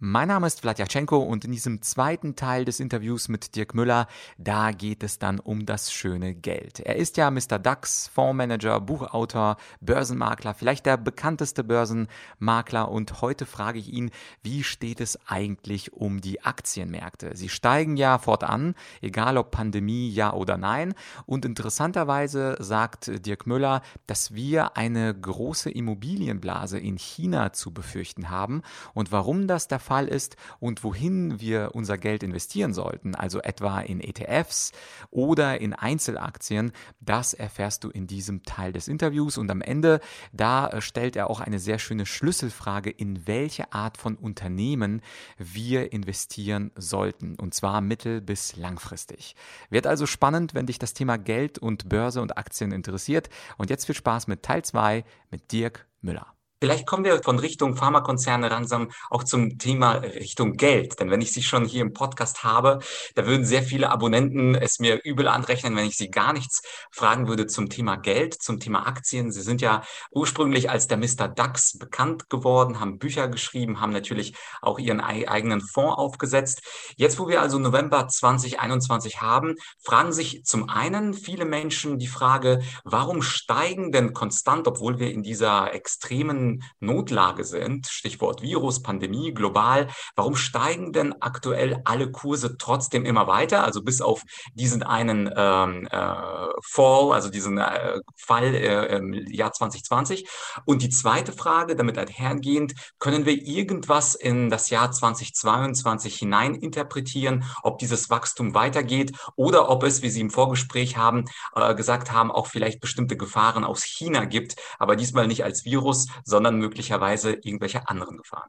Mein Name ist Vladyachenko und in diesem zweiten Teil des Interviews mit Dirk Müller, da geht es dann um das schöne Geld. Er ist ja Mr. Dax, Fondsmanager, Buchautor, Börsenmakler, vielleicht der bekannteste Börsenmakler und heute frage ich ihn, wie steht es eigentlich um die Aktienmärkte? Sie steigen ja fortan, egal ob Pandemie ja oder nein und interessanterweise sagt Dirk Müller, dass wir eine große Immobilienblase in China zu befürchten haben und warum das der Fall ist und wohin wir unser Geld investieren sollten, also etwa in ETFs oder in Einzelaktien, das erfährst du in diesem Teil des Interviews. Und am Ende, da äh, stellt er auch eine sehr schöne Schlüsselfrage, in welche Art von Unternehmen wir investieren sollten. Und zwar mittel- bis langfristig. Wird also spannend, wenn dich das Thema Geld und Börse und Aktien interessiert. Und jetzt viel Spaß mit Teil 2 mit Dirk Müller. Vielleicht kommen wir von Richtung Pharmakonzerne langsam auch zum Thema Richtung Geld. Denn wenn ich Sie schon hier im Podcast habe, da würden sehr viele Abonnenten es mir übel anrechnen, wenn ich Sie gar nichts fragen würde zum Thema Geld, zum Thema Aktien. Sie sind ja ursprünglich als der Mr. DAX bekannt geworden, haben Bücher geschrieben, haben natürlich auch Ihren eigenen Fonds aufgesetzt. Jetzt, wo wir also November 2021 haben, fragen sich zum einen viele Menschen die Frage, warum steigen denn konstant, obwohl wir in dieser extremen Notlage sind, Stichwort Virus, Pandemie, global, warum steigen denn aktuell alle Kurse trotzdem immer weiter? Also bis auf diesen einen ähm, äh, Fall, also diesen äh, Fall äh, im Jahr 2020. Und die zweite Frage, damit einhergehend, können wir irgendwas in das Jahr 2022 hinein interpretieren, ob dieses Wachstum weitergeht oder ob es, wie Sie im Vorgespräch haben, äh, gesagt haben, auch vielleicht bestimmte Gefahren aus China gibt, aber diesmal nicht als Virus, sondern sondern möglicherweise irgendwelche anderen Gefahren.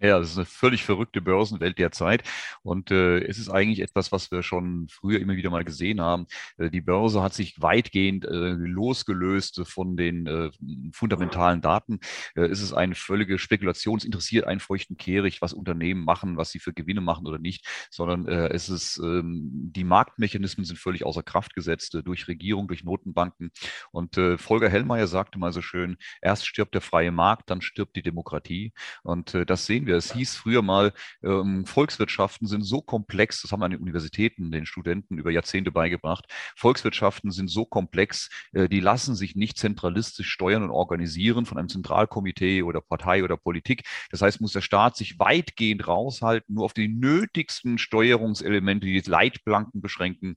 Ja, das ist eine völlig verrückte Börsenwelt derzeit. Und äh, es ist eigentlich etwas, was wir schon früher immer wieder mal gesehen haben. Äh, die Börse hat sich weitgehend äh, losgelöst von den äh, fundamentalen Daten. Äh, es ist eine völlige Spekulation. Es interessiert einen feuchten Kehricht, was Unternehmen machen, was sie für Gewinne machen oder nicht, sondern äh, es ist, ähm, die Marktmechanismen sind völlig außer Kraft gesetzt durch Regierung, durch Notenbanken. Und Volker Hellmeier sagte mal so schön, erst stirbt der freie Markt, dann stirbt die Demokratie. Und das sehen wir. Es hieß früher mal, ähm, Volkswirtschaften sind so komplex, das haben an den Universitäten den Studenten über Jahrzehnte beigebracht. Volkswirtschaften sind so komplex, äh, die lassen sich nicht zentralistisch steuern und organisieren von einem Zentralkomitee oder Partei oder Politik. Das heißt, muss der Staat sich weitgehend raushalten, nur auf die nötigsten Steuerungselemente, die Leitplanken beschränken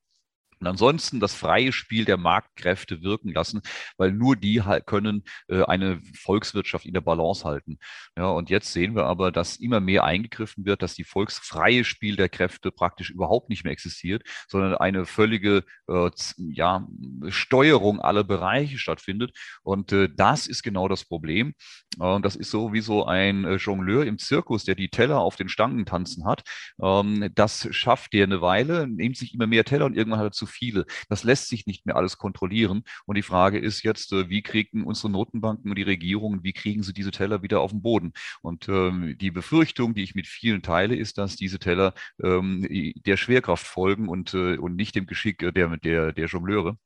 und ansonsten das freie Spiel der Marktkräfte wirken lassen, weil nur die halt können äh, eine Volkswirtschaft in der Balance halten. Ja, und jetzt sehen wir aber, dass immer mehr eingegriffen wird, dass die volksfreie Spiel der Kräfte praktisch überhaupt nicht mehr existiert, sondern eine völlige äh, ja, Steuerung aller Bereiche stattfindet. Und äh, das ist genau das Problem. Und das ist so wie so ein äh, Jongleur im Zirkus, der die Teller auf den Stangen tanzen hat. Ähm, das schafft der eine Weile, nimmt sich immer mehr Teller und irgendwann hat er zu viele. Das lässt sich nicht mehr alles kontrollieren. Und die Frage ist jetzt, äh, wie kriegen unsere Notenbanken und die Regierungen, wie kriegen sie diese Teller wieder auf den Boden? Und ähm, die Befürchtung, die ich mit vielen teile, ist, dass diese Teller ähm, der Schwerkraft folgen und, äh, und nicht dem Geschick der, der, der Jongleure.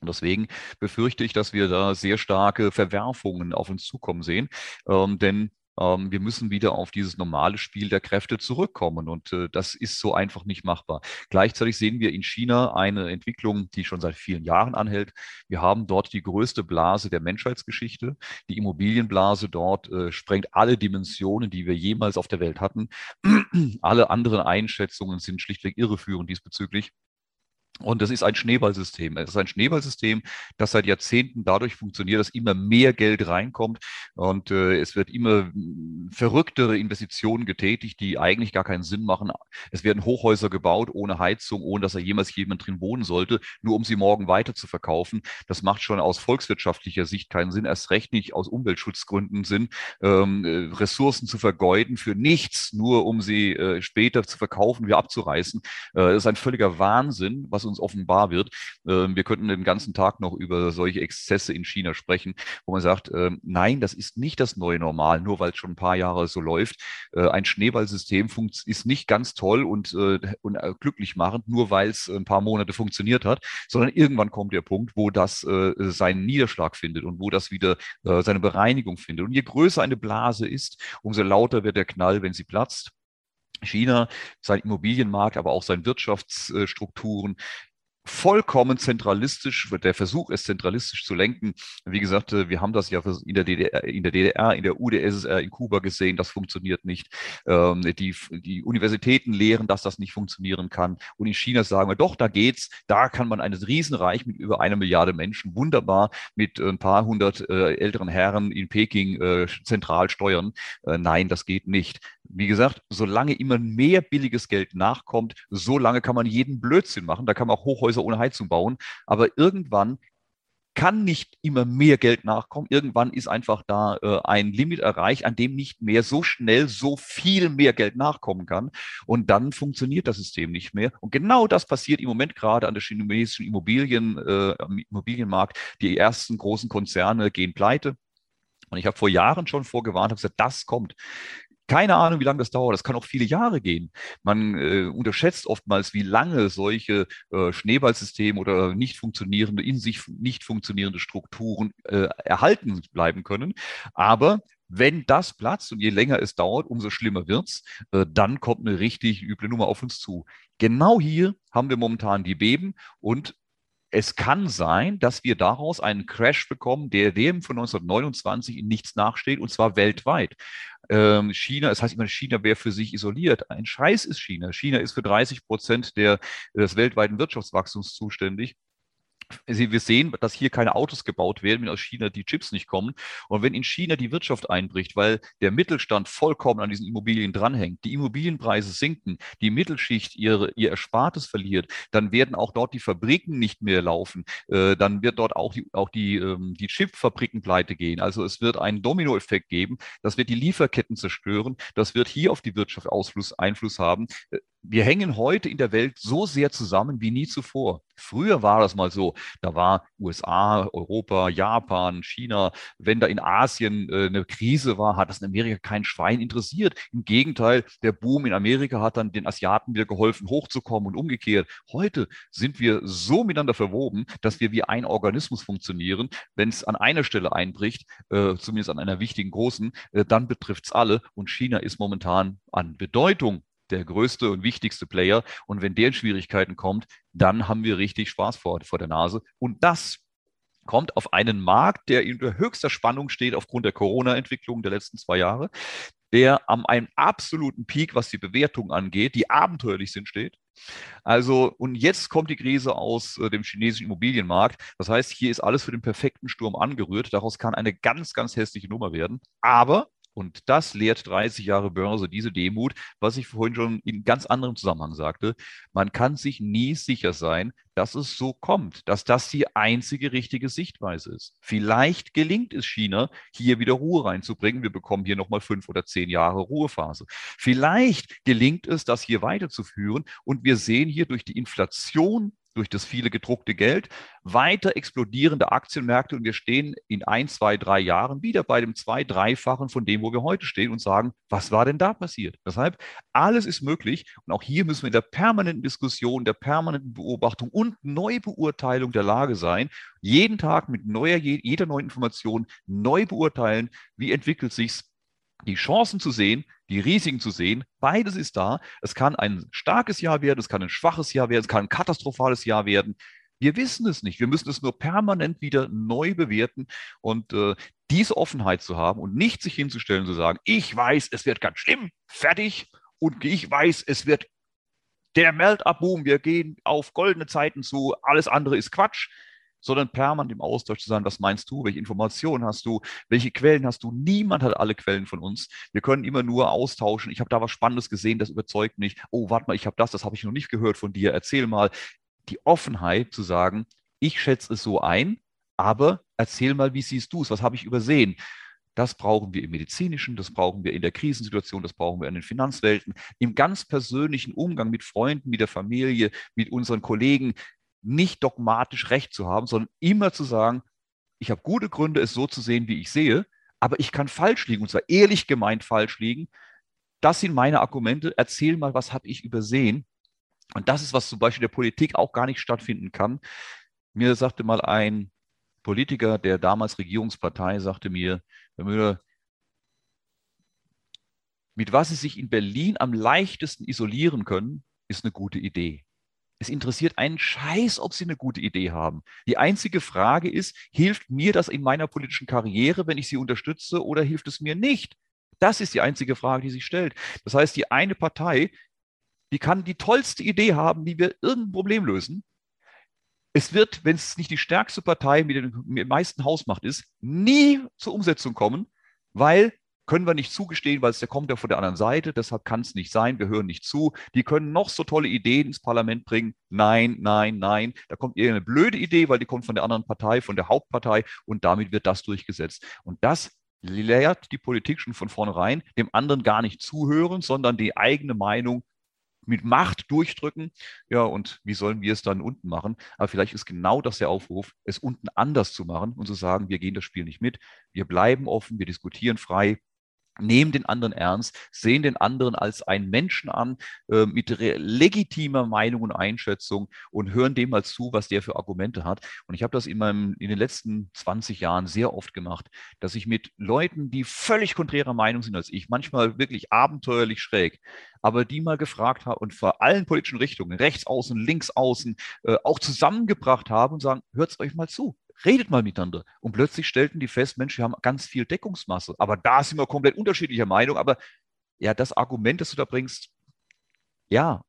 Und deswegen befürchte ich, dass wir da sehr starke Verwerfungen auf uns zukommen sehen. Ähm, denn ähm, wir müssen wieder auf dieses normale Spiel der Kräfte zurückkommen. Und äh, das ist so einfach nicht machbar. Gleichzeitig sehen wir in China eine Entwicklung, die schon seit vielen Jahren anhält. Wir haben dort die größte Blase der Menschheitsgeschichte. Die Immobilienblase dort äh, sprengt alle Dimensionen, die wir jemals auf der Welt hatten. alle anderen Einschätzungen sind schlichtweg irreführend diesbezüglich. Und das ist ein Schneeballsystem. Es ist ein Schneeballsystem, das seit Jahrzehnten dadurch funktioniert, dass immer mehr Geld reinkommt und äh, es wird immer verrücktere Investitionen getätigt, die eigentlich gar keinen Sinn machen. Es werden Hochhäuser gebaut ohne Heizung, ohne dass da jemals jemand drin wohnen sollte, nur um sie morgen weiter zu verkaufen. Das macht schon aus volkswirtschaftlicher Sicht keinen Sinn, erst recht nicht aus Umweltschutzgründen Sinn, ähm, äh, Ressourcen zu vergeuden für nichts, nur um sie äh, später zu verkaufen, wieder abzureißen. Äh, das ist ein völliger Wahnsinn, was was uns offenbar wird. Ähm, wir könnten den ganzen Tag noch über solche Exzesse in China sprechen, wo man sagt, ähm, nein, das ist nicht das neue Normal, nur weil es schon ein paar Jahre so läuft. Äh, ein Schneeballsystem ist nicht ganz toll und, äh, und äh, glücklich machend, nur weil es ein paar Monate funktioniert hat, sondern irgendwann kommt der Punkt, wo das seinen Niederschlag findet und wo das wieder seine Bereinigung findet. Und je größer eine Blase ist, umso lauter wird der Knall, wenn sie platzt. China, sein Immobilienmarkt, aber auch seine Wirtschaftsstrukturen vollkommen zentralistisch, der Versuch es zentralistisch zu lenken. Wie gesagt, äh, wir haben das ja in der DDR, in der, DDR, in der UdSSR, in Kuba gesehen, das funktioniert nicht. Ähm, die, die Universitäten lehren, dass das nicht funktionieren kann. Und in China sagen wir, doch, da geht's. Da kann man ein Riesenreich mit über einer Milliarde Menschen wunderbar mit ein paar hundert äh, älteren Herren in Peking äh, zentral steuern. nein, das geht nicht. Wie gesagt, solange immer mehr billiges Geld nachkommt, solange kann man jeden Blödsinn machen. Da kann man auch Hochhäuser ohne Heizung bauen. Aber irgendwann kann nicht immer mehr Geld nachkommen. Irgendwann ist einfach da äh, ein Limit erreicht, an dem nicht mehr so schnell so viel mehr Geld nachkommen kann. Und dann funktioniert das System nicht mehr. Und genau das passiert im Moment gerade an der chinesischen Immobilien, äh, Immobilienmarkt. Die ersten großen Konzerne gehen pleite. Und ich habe vor Jahren schon vorgewarnt, habe gesagt, das kommt. Keine Ahnung, wie lange das dauert. Das kann auch viele Jahre gehen. Man äh, unterschätzt oftmals, wie lange solche äh, Schneeballsysteme oder nicht funktionierende, in sich nicht funktionierende Strukturen äh, erhalten bleiben können. Aber wenn das platzt und je länger es dauert, umso schlimmer wird's, äh, dann kommt eine richtig üble Nummer auf uns zu. Genau hier haben wir momentan die Beben und es kann sein, dass wir daraus einen Crash bekommen, der dem von 1929 in nichts nachsteht, und zwar weltweit. Ähm, China, es das heißt immer, China wäre für sich isoliert. Ein Scheiß ist China. China ist für 30 Prozent der, des weltweiten Wirtschaftswachstums zuständig. Wir sehen, dass hier keine Autos gebaut werden, wenn aus China die Chips nicht kommen. Und wenn in China die Wirtschaft einbricht, weil der Mittelstand vollkommen an diesen Immobilien dranhängt, die Immobilienpreise sinken, die Mittelschicht ihre, ihr Erspartes verliert, dann werden auch dort die Fabriken nicht mehr laufen. Äh, dann wird dort auch die, auch die, ähm, die Chipfabriken pleite gehen. Also es wird einen Dominoeffekt geben. Das wird die Lieferketten zerstören. Das wird hier auf die Wirtschaft Ausfluss, Einfluss haben. Wir hängen heute in der Welt so sehr zusammen wie nie zuvor. Früher war das mal so, da war USA, Europa, Japan, China. Wenn da in Asien äh, eine Krise war, hat das in Amerika kein Schwein interessiert. Im Gegenteil, der Boom in Amerika hat dann den Asiaten wieder geholfen, hochzukommen und umgekehrt. Heute sind wir so miteinander verwoben, dass wir wie ein Organismus funktionieren. Wenn es an einer Stelle einbricht, äh, zumindest an einer wichtigen großen, äh, dann betrifft es alle. Und China ist momentan an Bedeutung der größte und wichtigste Player. Und wenn der in Schwierigkeiten kommt, dann haben wir richtig Spaß vor, vor der Nase. Und das kommt auf einen Markt, der in höchster Spannung steht aufgrund der Corona-Entwicklung der letzten zwei Jahre, der am einem absoluten Peak, was die Bewertung angeht, die abenteuerlich sind, steht. Also, und jetzt kommt die Krise aus äh, dem chinesischen Immobilienmarkt. Das heißt, hier ist alles für den perfekten Sturm angerührt. Daraus kann eine ganz, ganz hässliche Nummer werden. Aber und das lehrt 30 Jahre Börse, diese Demut, was ich vorhin schon in ganz anderem Zusammenhang sagte. Man kann sich nie sicher sein, dass es so kommt, dass das die einzige richtige Sichtweise ist. Vielleicht gelingt es China, hier wieder Ruhe reinzubringen. Wir bekommen hier nochmal fünf oder zehn Jahre Ruhephase. Vielleicht gelingt es, das hier weiterzuführen. Und wir sehen hier durch die Inflation durch das viele gedruckte Geld, weiter explodierende Aktienmärkte und wir stehen in ein, zwei, drei Jahren wieder bei dem zwei-, dreifachen von dem, wo wir heute stehen und sagen, was war denn da passiert? Deshalb, alles ist möglich und auch hier müssen wir in der permanenten Diskussion, der permanenten Beobachtung und Neubeurteilung der Lage sein, jeden Tag mit neuer, jeder neuen Information neu beurteilen, wie entwickelt sich's, die Chancen zu sehen, die Risiken zu sehen. Beides ist da. Es kann ein starkes Jahr werden, es kann ein schwaches Jahr werden, es kann ein katastrophales Jahr werden. Wir wissen es nicht. Wir müssen es nur permanent wieder neu bewerten und äh, diese Offenheit zu haben und nicht sich hinzustellen und zu sagen, ich weiß, es wird ganz schlimm, fertig und ich weiß, es wird der Melt-Up-Boom, wir gehen auf goldene Zeiten zu, alles andere ist Quatsch sondern permanent im Austausch zu sein, was meinst du, welche Informationen hast du, welche Quellen hast du. Niemand hat alle Quellen von uns. Wir können immer nur austauschen. Ich habe da was Spannendes gesehen, das überzeugt mich. Oh, warte mal, ich habe das, das habe ich noch nicht gehört von dir. Erzähl mal. Die Offenheit zu sagen, ich schätze es so ein, aber erzähl mal, wie siehst du es? Was habe ich übersehen? Das brauchen wir im medizinischen, das brauchen wir in der Krisensituation, das brauchen wir in den Finanzwelten, im ganz persönlichen Umgang mit Freunden, mit der Familie, mit unseren Kollegen. Nicht dogmatisch recht zu haben, sondern immer zu sagen, ich habe gute Gründe, es so zu sehen, wie ich sehe, aber ich kann falsch liegen, und zwar ehrlich gemeint falsch liegen. Das sind meine Argumente. Erzähl mal, was habe ich übersehen? Und das ist, was zum Beispiel der Politik auch gar nicht stattfinden kann. Mir sagte mal ein Politiker der damals Regierungspartei, sagte mir, Herr Müller, mit was Sie sich in Berlin am leichtesten isolieren können, ist eine gute Idee. Es interessiert einen Scheiß, ob Sie eine gute Idee haben. Die einzige Frage ist, hilft mir das in meiner politischen Karriere, wenn ich Sie unterstütze, oder hilft es mir nicht? Das ist die einzige Frage, die sich stellt. Das heißt, die eine Partei, die kann die tollste Idee haben, wie wir irgendein Problem lösen. Es wird, wenn es nicht die stärkste Partei mit, mit der meisten Hausmacht ist, nie zur Umsetzung kommen, weil können wir nicht zugestehen, weil es der kommt ja von der anderen Seite, deshalb kann es nicht sein, wir hören nicht zu. Die können noch so tolle Ideen ins Parlament bringen. Nein, nein, nein. Da kommt irgendeine blöde Idee, weil die kommt von der anderen Partei, von der Hauptpartei und damit wird das durchgesetzt. Und das lehrt die Politik schon von vornherein, dem anderen gar nicht zuhören, sondern die eigene Meinung mit Macht durchdrücken. Ja, und wie sollen wir es dann unten machen? Aber vielleicht ist genau das der Aufruf, es unten anders zu machen und zu sagen, wir gehen das Spiel nicht mit, wir bleiben offen, wir diskutieren frei, nehmen den anderen ernst, sehen den anderen als einen Menschen an, äh, mit legitimer Meinung und Einschätzung und hören dem mal zu, was der für Argumente hat. Und ich habe das in, meinem, in den letzten 20 Jahren sehr oft gemacht, dass ich mit Leuten, die völlig konträrer Meinung sind als ich, manchmal wirklich abenteuerlich schräg, aber die mal gefragt habe und vor allen politischen Richtungen, rechts außen, links außen, äh, auch zusammengebracht habe und sagen, hört es euch mal zu redet mal miteinander. Und plötzlich stellten die fest, Mensch, wir haben ganz viel Deckungsmasse. Aber da sind wir komplett unterschiedlicher Meinung. Aber ja, das Argument, das du da bringst, ja,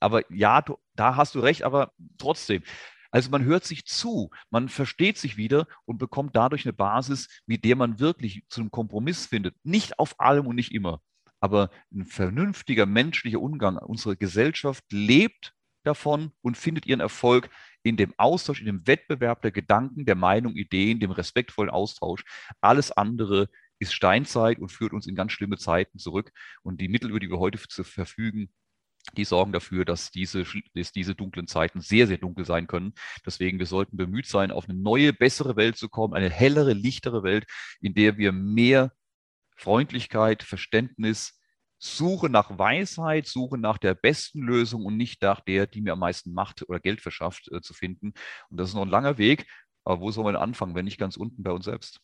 aber ja, du, da hast du recht, aber trotzdem. Also man hört sich zu, man versteht sich wieder und bekommt dadurch eine Basis, mit der man wirklich zu einem Kompromiss findet. Nicht auf allem und nicht immer, aber ein vernünftiger menschlicher Umgang. Unsere Gesellschaft lebt davon und findet ihren Erfolg in dem Austausch, in dem Wettbewerb der Gedanken, der Meinung, Ideen, dem respektvollen Austausch. Alles andere ist Steinzeit und führt uns in ganz schlimme Zeiten zurück. Und die Mittel, über die wir heute zu verfügen, die sorgen dafür, dass diese, dass diese dunklen Zeiten sehr, sehr dunkel sein können. Deswegen, wir sollten bemüht sein, auf eine neue, bessere Welt zu kommen, eine hellere, lichtere Welt, in der wir mehr Freundlichkeit, Verständnis, Suche nach Weisheit, Suche nach der besten Lösung und nicht nach der, die mir am meisten Macht oder Geld verschafft, äh, zu finden. Und das ist noch ein langer Weg. Aber wo soll man anfangen, wenn nicht ganz unten bei uns selbst?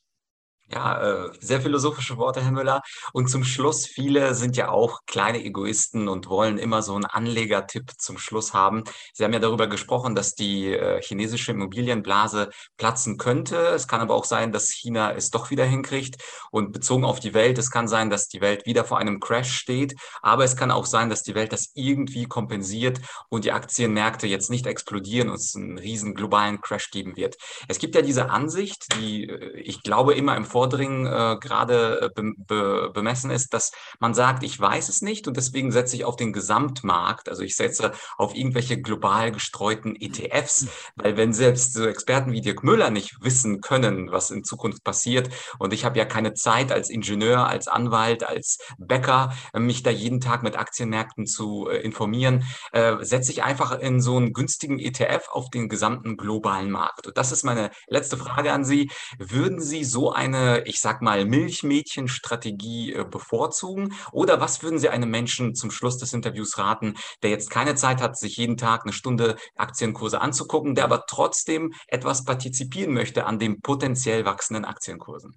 Ja, äh, sehr philosophische Worte, Herr Müller. Und zum Schluss, viele sind ja auch kleine Egoisten und wollen immer so einen Anlegertipp zum Schluss haben. Sie haben ja darüber gesprochen, dass die äh, chinesische Immobilienblase platzen könnte. Es kann aber auch sein, dass China es doch wieder hinkriegt. Und bezogen auf die Welt, es kann sein, dass die Welt wieder vor einem Crash steht. Aber es kann auch sein, dass die Welt das irgendwie kompensiert und die Aktienmärkte jetzt nicht explodieren und es einen riesen globalen Crash geben wird. Es gibt ja diese Ansicht, die äh, ich glaube immer im Vordringen äh, gerade äh, be be bemessen ist, dass man sagt, ich weiß es nicht und deswegen setze ich auf den Gesamtmarkt, also ich setze auf irgendwelche global gestreuten ETFs, weil wenn selbst so Experten wie Dirk Müller nicht wissen können, was in Zukunft passiert und ich habe ja keine Zeit als Ingenieur, als Anwalt, als Bäcker, mich da jeden Tag mit Aktienmärkten zu äh, informieren, äh, setze ich einfach in so einen günstigen ETF auf den gesamten globalen Markt. Und das ist meine letzte Frage an Sie. Würden Sie so eine ich sag mal, Milchmädchenstrategie äh, bevorzugen? Oder was würden Sie einem Menschen zum Schluss des Interviews raten, der jetzt keine Zeit hat, sich jeden Tag eine Stunde Aktienkurse anzugucken, der aber trotzdem etwas partizipieren möchte an den potenziell wachsenden Aktienkursen?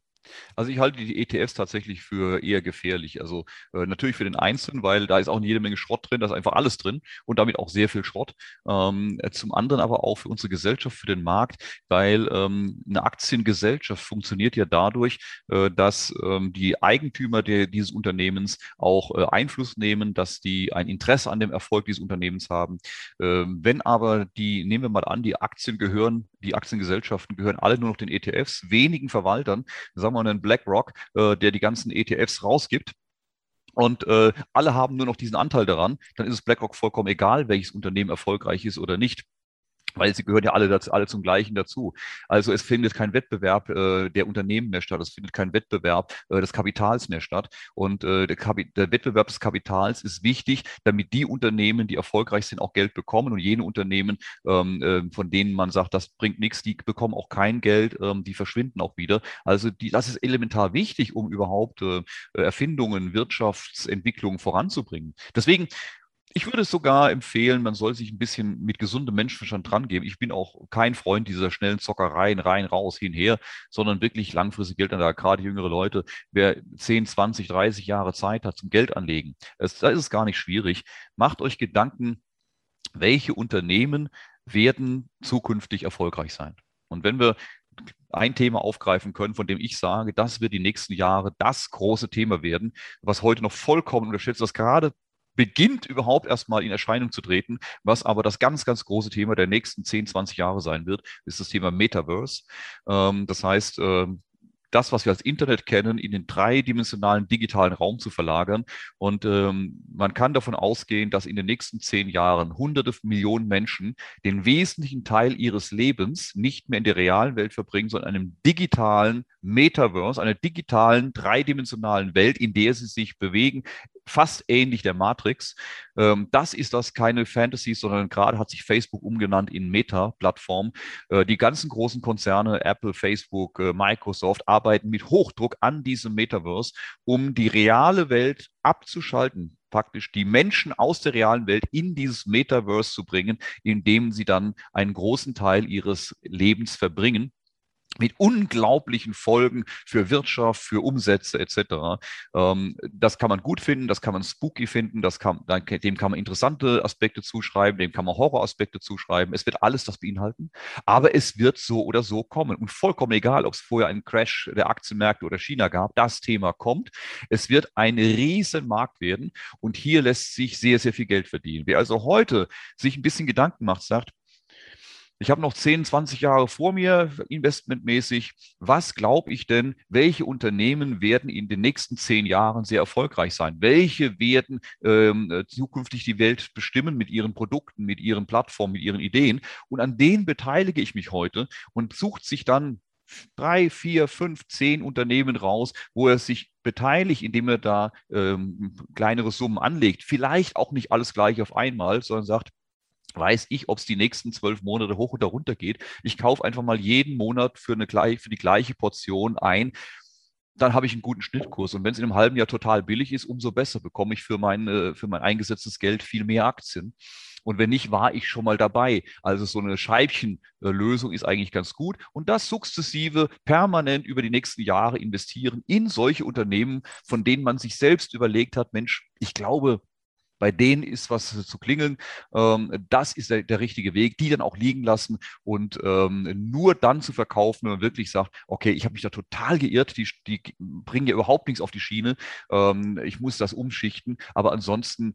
Also ich halte die ETFs tatsächlich für eher gefährlich. Also äh, natürlich für den Einzelnen, weil da ist auch jede Menge Schrott drin, da ist einfach alles drin und damit auch sehr viel Schrott. Ähm, zum anderen aber auch für unsere Gesellschaft, für den Markt, weil ähm, eine Aktiengesellschaft funktioniert ja dadurch, äh, dass ähm, die Eigentümer der, dieses Unternehmens auch äh, Einfluss nehmen, dass die ein Interesse an dem Erfolg dieses Unternehmens haben. Ähm, wenn aber die, nehmen wir mal an, die Aktien gehören, die Aktiengesellschaften gehören alle nur noch den ETFs, wenigen Verwaltern, sagen wir mal einen BlackRock, äh, der die ganzen ETFs rausgibt, und äh, alle haben nur noch diesen Anteil daran, dann ist es BlackRock vollkommen egal, welches Unternehmen erfolgreich ist oder nicht. Weil sie gehören ja alle, dazu, alle zum Gleichen dazu. Also es findet kein Wettbewerb äh, der Unternehmen mehr statt, es findet kein Wettbewerb äh, des Kapitals mehr statt. Und äh, der, der, Wettbewerb des Kapitals ist wichtig, damit die Unternehmen, die erfolgreich sind, auch Geld bekommen und jene Unternehmen, ähm, äh, von denen man sagt, das bringt nichts, die bekommen auch kein Geld, ähm, die verschwinden auch wieder. Also die, das ist elementar wichtig, um überhaupt äh, Erfindungen, Wirtschaftsentwicklungen voranzubringen. Deswegen ich würde sogar empfehlen, man soll sich ein bisschen mit gesundem Menschenverstand drangeben. Ich bin auch kein Freund dieser schnellen Zockereien rein, raus, hinher, sondern wirklich langfristig Geld anlegen. Gerade jüngere Leute, wer 10, 20, 30 Jahre Zeit hat zum Geld anlegen, es, da ist es gar nicht schwierig. Macht euch Gedanken, welche Unternehmen werden zukünftig erfolgreich sein. Und wenn wir ein Thema aufgreifen können, von dem ich sage, das wird die nächsten Jahre das große Thema werden, was heute noch vollkommen unterschätzt, was gerade beginnt überhaupt erstmal in Erscheinung zu treten. Was aber das ganz, ganz große Thema der nächsten 10, 20 Jahre sein wird, ist das Thema Metaverse. Ähm, das heißt, ähm, das, was wir als Internet kennen, in den dreidimensionalen digitalen Raum zu verlagern. Und ähm, man kann davon ausgehen, dass in den nächsten zehn Jahren hunderte Millionen Menschen den wesentlichen Teil ihres Lebens nicht mehr in der realen Welt verbringen, sondern in einem digitalen Metaverse, einer digitalen, dreidimensionalen Welt, in der sie sich bewegen, fast ähnlich der Matrix. Ähm, das ist das keine Fantasy, sondern gerade hat sich Facebook umgenannt in Meta-Plattform. Äh, die ganzen großen Konzerne, Apple, Facebook, äh, Microsoft, arbeiten mit Hochdruck an diesem Metaverse, um die reale Welt abzuschalten, praktisch die Menschen aus der realen Welt in dieses Metaverse zu bringen, in dem sie dann einen großen Teil ihres Lebens verbringen mit unglaublichen Folgen für Wirtschaft, für Umsätze etc. Ähm, das kann man gut finden, das kann man spooky finden, das kann, dem kann man interessante Aspekte zuschreiben, dem kann man Horroraspekte zuschreiben. Es wird alles das beinhalten, aber es wird so oder so kommen. Und vollkommen egal, ob es vorher einen Crash der Aktienmärkte oder China gab, das Thema kommt. Es wird ein riesen Markt werden und hier lässt sich sehr, sehr viel Geld verdienen. Wer also heute sich ein bisschen Gedanken macht, sagt, ich habe noch 10, 20 Jahre vor mir investmentmäßig. Was glaube ich denn, welche Unternehmen werden in den nächsten zehn Jahren sehr erfolgreich sein? Welche werden ähm, äh, zukünftig die Welt bestimmen mit ihren Produkten, mit ihren Plattformen, mit ihren Ideen? Und an denen beteilige ich mich heute und sucht sich dann drei, vier, fünf, zehn Unternehmen raus, wo er sich beteiligt, indem er da ähm, kleinere Summen anlegt. Vielleicht auch nicht alles gleich auf einmal, sondern sagt, weiß ich, ob es die nächsten zwölf Monate hoch oder runter geht. Ich kaufe einfach mal jeden Monat für, eine, für die gleiche Portion ein dann habe ich einen guten Schnittkurs. Und wenn es in einem halben Jahr total billig ist, umso besser bekomme ich für mein, äh, für mein eingesetztes Geld viel mehr Aktien. Und wenn nicht, war ich schon mal dabei. Also so eine Scheibchenlösung ist eigentlich ganz gut. Und das sukzessive, permanent über die nächsten Jahre investieren in solche Unternehmen, von denen man sich selbst überlegt hat, Mensch, ich glaube, bei denen ist was zu klingeln. Ähm, das ist der, der, richtige Weg, die dann auch liegen lassen und ähm, nur dann zu verkaufen, wenn man wirklich sagt, okay, ich habe mich da total geirrt, die, die bringen ja überhaupt nichts auf die Schiene, ähm, ich muss das umschichten, aber ansonsten,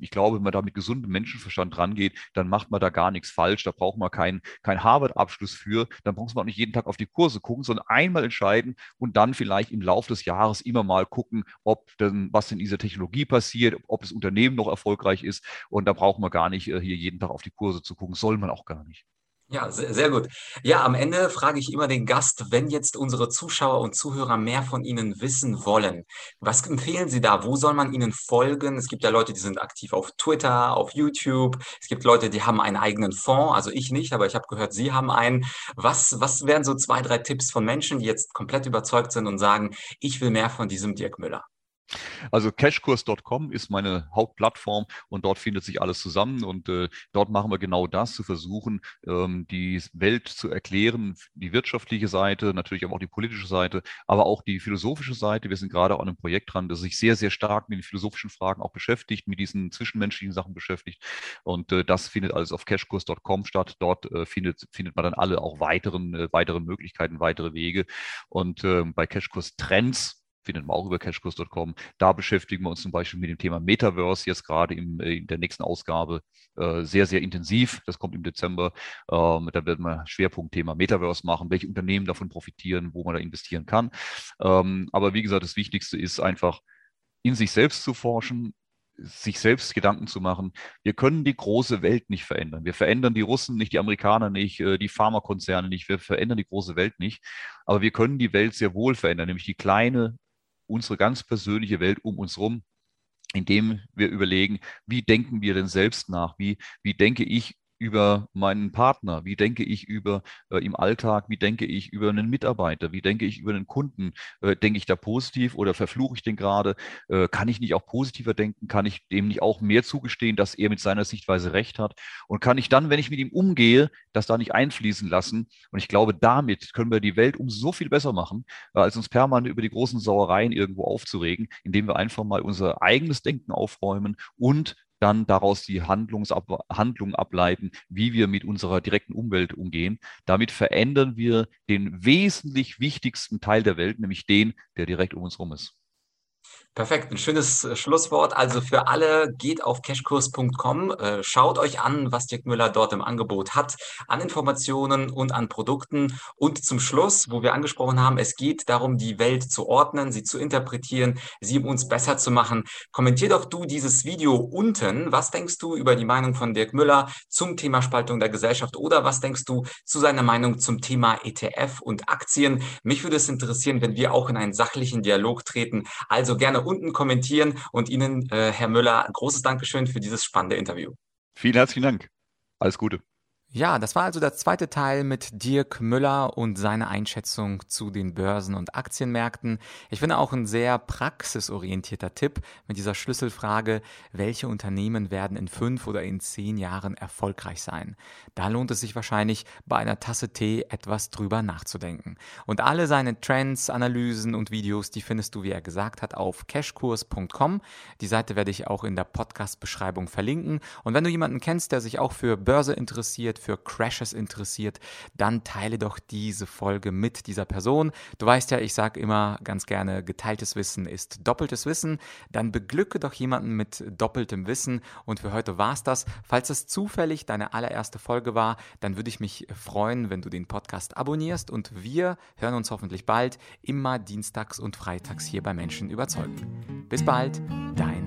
ich glaube, wenn man da mit gesundem Menschenverstand rangeht, dann macht man da gar nichts falsch, da braucht man keinen kein Harvard-Abschluss für, dann braucht man auch nicht jeden Tag auf die Kurse gucken, sondern einmal entscheiden und dann vielleicht im Laufe des Jahres immer mal gucken, ob denn, was in dieser Technologie passiert, ob das Unternehmen Unternehmen noch erfolgreich ist. Und da braucht man gar nicht äh, hier jeden Tag auf die Kurse zu gucken. Soll man auch gar nicht. Ja, sehr, sehr, gut. Ja, am Ende frage ich immer den Gast, wenn jetzt unsere Zuschauer und Zuhörer mehr von Ihnen wissen wollen, was empfehlen Sie da? Wo soll man Ihnen folgen? Es gibt ja Leute, die sind aktiv auf Twitter, auf YouTube. Es gibt Leute, die haben einen eigenen Fonds. Also ich nicht, aber ich habe gehört, Sie haben einen. Was, was wären so zwei, drei Tipps von Menschen, die jetzt komplett überzeugt sind und sagen, ich will mehr von diesem Dirk Müller? Also cashkurs.com ist meine Hauptplattform und dort findet sich alles zusammen und äh, dort machen wir genau das, zu versuchen, ähm, die Welt zu erklären, die wirtschaftliche Seite, natürlich aber auch die politische Seite, aber auch die philosophische Seite. Wir sind gerade an einem Projekt dran, das sich sehr, sehr stark mit den philosophischen Fragen auch beschäftigt, mit diesen zwischenmenschlichen Sachen beschäftigt und äh, das findet alles auf cashkurs.com statt. Dort äh, findet, findet man dann alle auch weiteren, äh, weitere Möglichkeiten, weitere Wege und ähm, bei Cashkurs Trends findet man auch über cashkurs.com. Da beschäftigen wir uns zum Beispiel mit dem Thema Metaverse jetzt gerade im, äh, in der nächsten Ausgabe äh, sehr, sehr intensiv. Das kommt im Dezember. Ähm, da werden wir Schwerpunktthema Metaverse machen, welche Unternehmen davon profitieren, wo man da investieren kann. Ähm, aber wie gesagt, das Wichtigste ist einfach, in sich selbst zu forschen, sich selbst Gedanken zu machen, wir können die große Welt nicht verändern. Wir verändern die Russen nicht, die Amerikaner nicht, äh, die Pharmakonzerne nicht, wir verändern die große Welt nicht. Aber wir können die Welt sehr wohl verändern, nämlich die kleine, unsere ganz persönliche Welt um uns herum, indem wir überlegen, wie denken wir denn selbst nach? Wie, wie denke ich über meinen Partner? Wie denke ich über äh, im Alltag? Wie denke ich über einen Mitarbeiter? Wie denke ich über einen Kunden? Äh, denke ich da positiv oder verfluche ich den gerade? Äh, kann ich nicht auch positiver denken? Kann ich dem nicht auch mehr zugestehen, dass er mit seiner Sichtweise recht hat? Und kann ich dann, wenn ich mit ihm umgehe, das da nicht einfließen lassen? Und ich glaube, damit können wir die Welt um so viel besser machen, äh, als uns permanent über die großen Sauereien irgendwo aufzuregen, indem wir einfach mal unser eigenes Denken aufräumen und dann daraus die Handlungsab Handlung ableiten, wie wir mit unserer direkten Umwelt umgehen. Damit verändern wir den wesentlich wichtigsten Teil der Welt, nämlich den, der direkt um uns herum ist. Perfekt, ein schönes äh, Schlusswort. Also für alle, geht auf cashkurs.com, äh, schaut euch an, was Dirk Müller dort im Angebot hat, an Informationen und an Produkten. Und zum Schluss, wo wir angesprochen haben, es geht darum, die Welt zu ordnen, sie zu interpretieren, sie um uns besser zu machen. Kommentier doch du dieses Video unten. Was denkst du über die Meinung von Dirk Müller zum Thema Spaltung der Gesellschaft oder was denkst du zu seiner Meinung zum Thema ETF und Aktien? Mich würde es interessieren, wenn wir auch in einen sachlichen Dialog treten. Also gerne unten kommentieren und Ihnen, äh, Herr Müller, ein großes Dankeschön für dieses spannende Interview. Vielen herzlichen Dank. Alles Gute. Ja, das war also der zweite Teil mit Dirk Müller und seiner Einschätzung zu den Börsen- und Aktienmärkten. Ich finde auch ein sehr praxisorientierter Tipp mit dieser Schlüsselfrage, welche Unternehmen werden in fünf oder in zehn Jahren erfolgreich sein. Da lohnt es sich wahrscheinlich bei einer Tasse Tee etwas drüber nachzudenken. Und alle seine Trends, Analysen und Videos, die findest du, wie er gesagt hat, auf cashkurs.com. Die Seite werde ich auch in der Podcast-Beschreibung verlinken. Und wenn du jemanden kennst, der sich auch für Börse interessiert, für Crashes interessiert, dann teile doch diese Folge mit dieser Person. Du weißt ja, ich sage immer ganz gerne, geteiltes Wissen ist doppeltes Wissen. Dann beglücke doch jemanden mit doppeltem Wissen. Und für heute war es das. Falls es zufällig deine allererste Folge war, dann würde ich mich freuen, wenn du den Podcast abonnierst. Und wir hören uns hoffentlich bald, immer dienstags und freitags hier bei Menschen überzeugen. Bis bald, dein